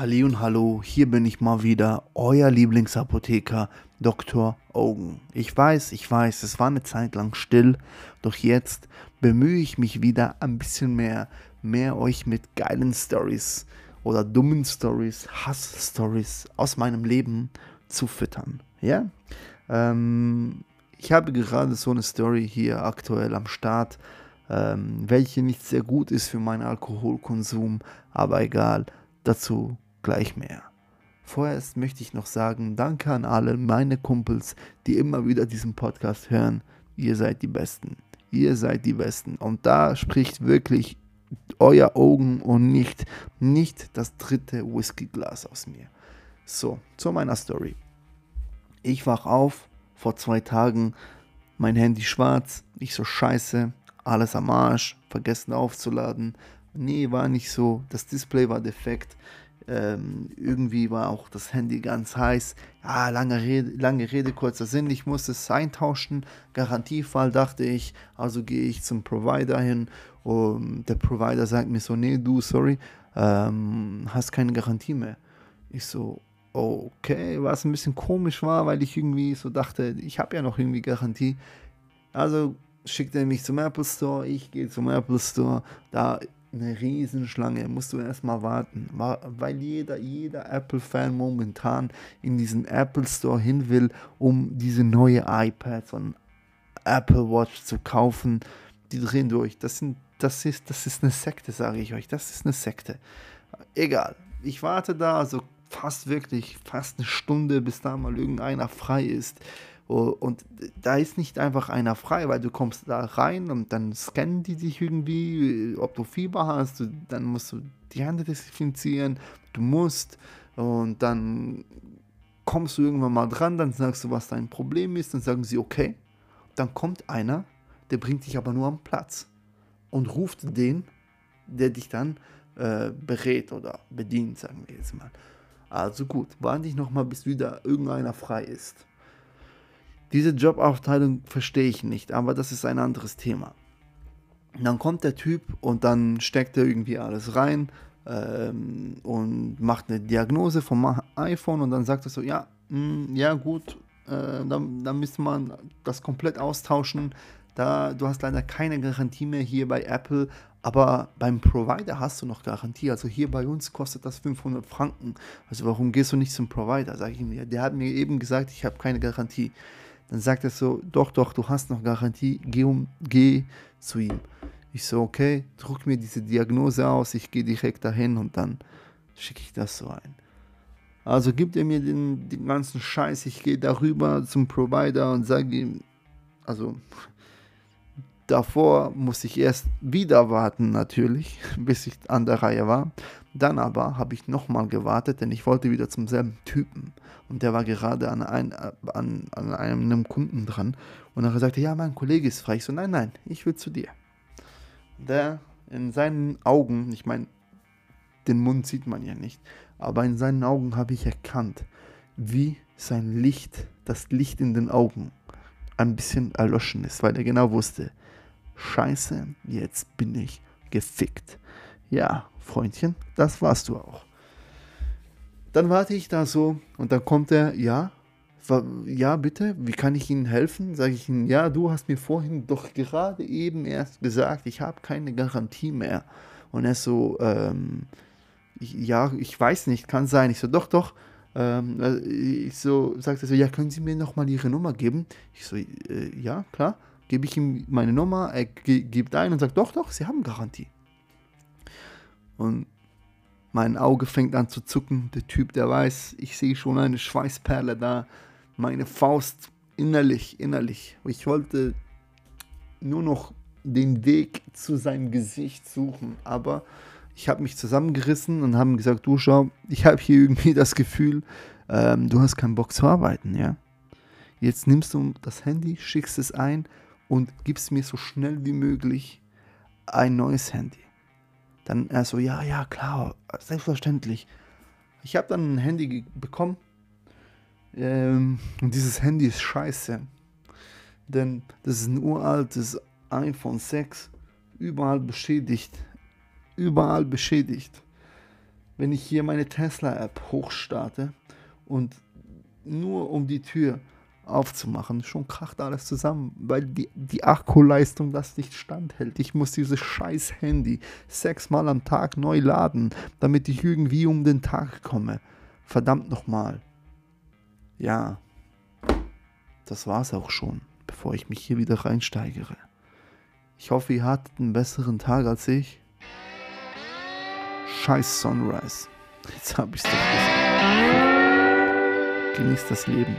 Halli und hallo, hier bin ich mal wieder, euer Lieblingsapotheker Dr. Ogen. Ich weiß, ich weiß, es war eine Zeit lang still, doch jetzt bemühe ich mich wieder ein bisschen mehr, mehr euch mit geilen Stories oder dummen Stories, Hass-Stories aus meinem Leben zu füttern. Ja? Ähm, ich habe gerade so eine Story hier aktuell am Start, ähm, welche nicht sehr gut ist für meinen Alkoholkonsum, aber egal, dazu gleich mehr. Vorerst möchte ich noch sagen, danke an alle meine Kumpels, die immer wieder diesen Podcast hören. Ihr seid die Besten. Ihr seid die Besten. Und da spricht wirklich euer Augen und nicht, nicht das dritte Whiskyglas aus mir. So, zu meiner Story. Ich wach auf, vor zwei Tagen, mein Handy schwarz, ich so scheiße, alles am Arsch, vergessen aufzuladen. Nee, war nicht so, das Display war defekt. Ähm, irgendwie war auch das Handy ganz heiß. Ja, lange Rede, lange Rede, kurzer Sinn. Ich musste es eintauschen. Garantiefall dachte ich. Also gehe ich zum Provider hin. Und der Provider sagt mir so: Nee, du, sorry, ähm, hast keine Garantie mehr. Ich so: Okay, was ein bisschen komisch war, weil ich irgendwie so dachte, ich habe ja noch irgendwie Garantie. Also schickt er mich zum Apple Store, ich gehe zum Apple Store, da eine Riesenschlange, musst du erstmal warten, weil jeder, jeder Apple-Fan momentan in diesen Apple Store hin will, um diese neue iPad von Apple Watch zu kaufen. Die drehen durch. Das, sind, das, ist, das ist eine Sekte, sage ich euch. Das ist eine Sekte. Egal. Ich warte da, also fast wirklich, fast eine Stunde, bis da mal irgendeiner frei ist. Und da ist nicht einfach einer frei, weil du kommst da rein und dann scannen die dich irgendwie, ob du Fieber hast, dann musst du die Hände desinfizieren, du musst und dann kommst du irgendwann mal dran, dann sagst du, was dein Problem ist, dann sagen sie, okay. Dann kommt einer, der bringt dich aber nur am Platz und ruft den, der dich dann äh, berät oder bedient, sagen wir jetzt mal. Also gut, warte ich nochmal, bis wieder irgendeiner frei ist. Diese Jobaufteilung verstehe ich nicht, aber das ist ein anderes Thema. dann kommt der Typ und dann steckt er irgendwie alles rein ähm, und macht eine Diagnose vom iPhone und dann sagt er so, ja, mh, hm, ja gut, äh, dann, dann müsste man das komplett austauschen. Da, du hast leider keine Garantie mehr hier bei Apple, aber beim Provider hast du noch Garantie. Also hier bei uns kostet das 500 Franken. Also warum gehst du nicht zum Provider? Sag ich ihm, der hat mir eben gesagt, ich habe keine Garantie. Dann sagt er so, doch, doch, du hast noch Garantie, geh, um, geh zu ihm. Ich so, okay, druck mir diese Diagnose aus, ich gehe direkt dahin und dann schicke ich das so ein. Also gibt er mir den, den ganzen Scheiß, ich gehe darüber zum Provider und sage ihm, also davor muss ich erst wieder warten natürlich, bis ich an der Reihe war. Dann aber habe ich nochmal gewartet, denn ich wollte wieder zum selben Typen. Und der war gerade an, ein, an, an einem Kunden dran. Und er sagte, ja, mein Kollege ist frei. Ich so, nein, nein, ich will zu dir. Der in seinen Augen, ich meine, den Mund sieht man ja nicht, aber in seinen Augen habe ich erkannt, wie sein Licht, das Licht in den Augen, ein bisschen erloschen ist, weil er genau wusste, scheiße, jetzt bin ich gefickt. Ja, Freundchen, das warst du auch. Dann warte ich da so und dann kommt er, ja, ja, bitte, wie kann ich Ihnen helfen? Sage ich Ihnen, ja, du hast mir vorhin doch gerade eben erst gesagt, ich habe keine Garantie mehr. Und er so, ähm, ich, ja, ich weiß nicht, kann sein. Ich so, doch, doch. Ähm, äh, ich so, sagte so, ja, können Sie mir nochmal Ihre Nummer geben? Ich so, äh, ja, klar. Gebe ich ihm meine Nummer, er gibt ein und sagt, doch, doch, Sie haben Garantie. Und mein Auge fängt an zu zucken. Der Typ, der weiß, ich sehe schon eine Schweißperle da. Meine Faust innerlich, innerlich. Ich wollte nur noch den Weg zu seinem Gesicht suchen, aber ich habe mich zusammengerissen und habe gesagt, du schau, ich habe hier irgendwie das Gefühl, ähm, du hast keinen Bock zu arbeiten, ja. Jetzt nimmst du das Handy, schickst es ein und gibst mir so schnell wie möglich ein neues Handy. Dann er so, ja, ja, klar, selbstverständlich. Ich habe dann ein Handy bekommen. Ähm, und dieses Handy ist scheiße. Denn das ist ein uraltes iPhone 6. Überall beschädigt. Überall beschädigt. wenn ich hier meine Tesla-App hochstarte und nur um die Tür aufzumachen, schon kracht alles zusammen, weil die, die Akkuleistung das nicht standhält. Ich muss dieses scheiß Handy sechsmal am Tag neu laden, damit ich irgendwie um den Tag komme. Verdammt nochmal. Ja, das war's auch schon, bevor ich mich hier wieder reinsteigere. Ich hoffe, ihr hattet einen besseren Tag als ich. Scheiß Sunrise. Jetzt hab ich's doch gesagt. Genießt das Leben.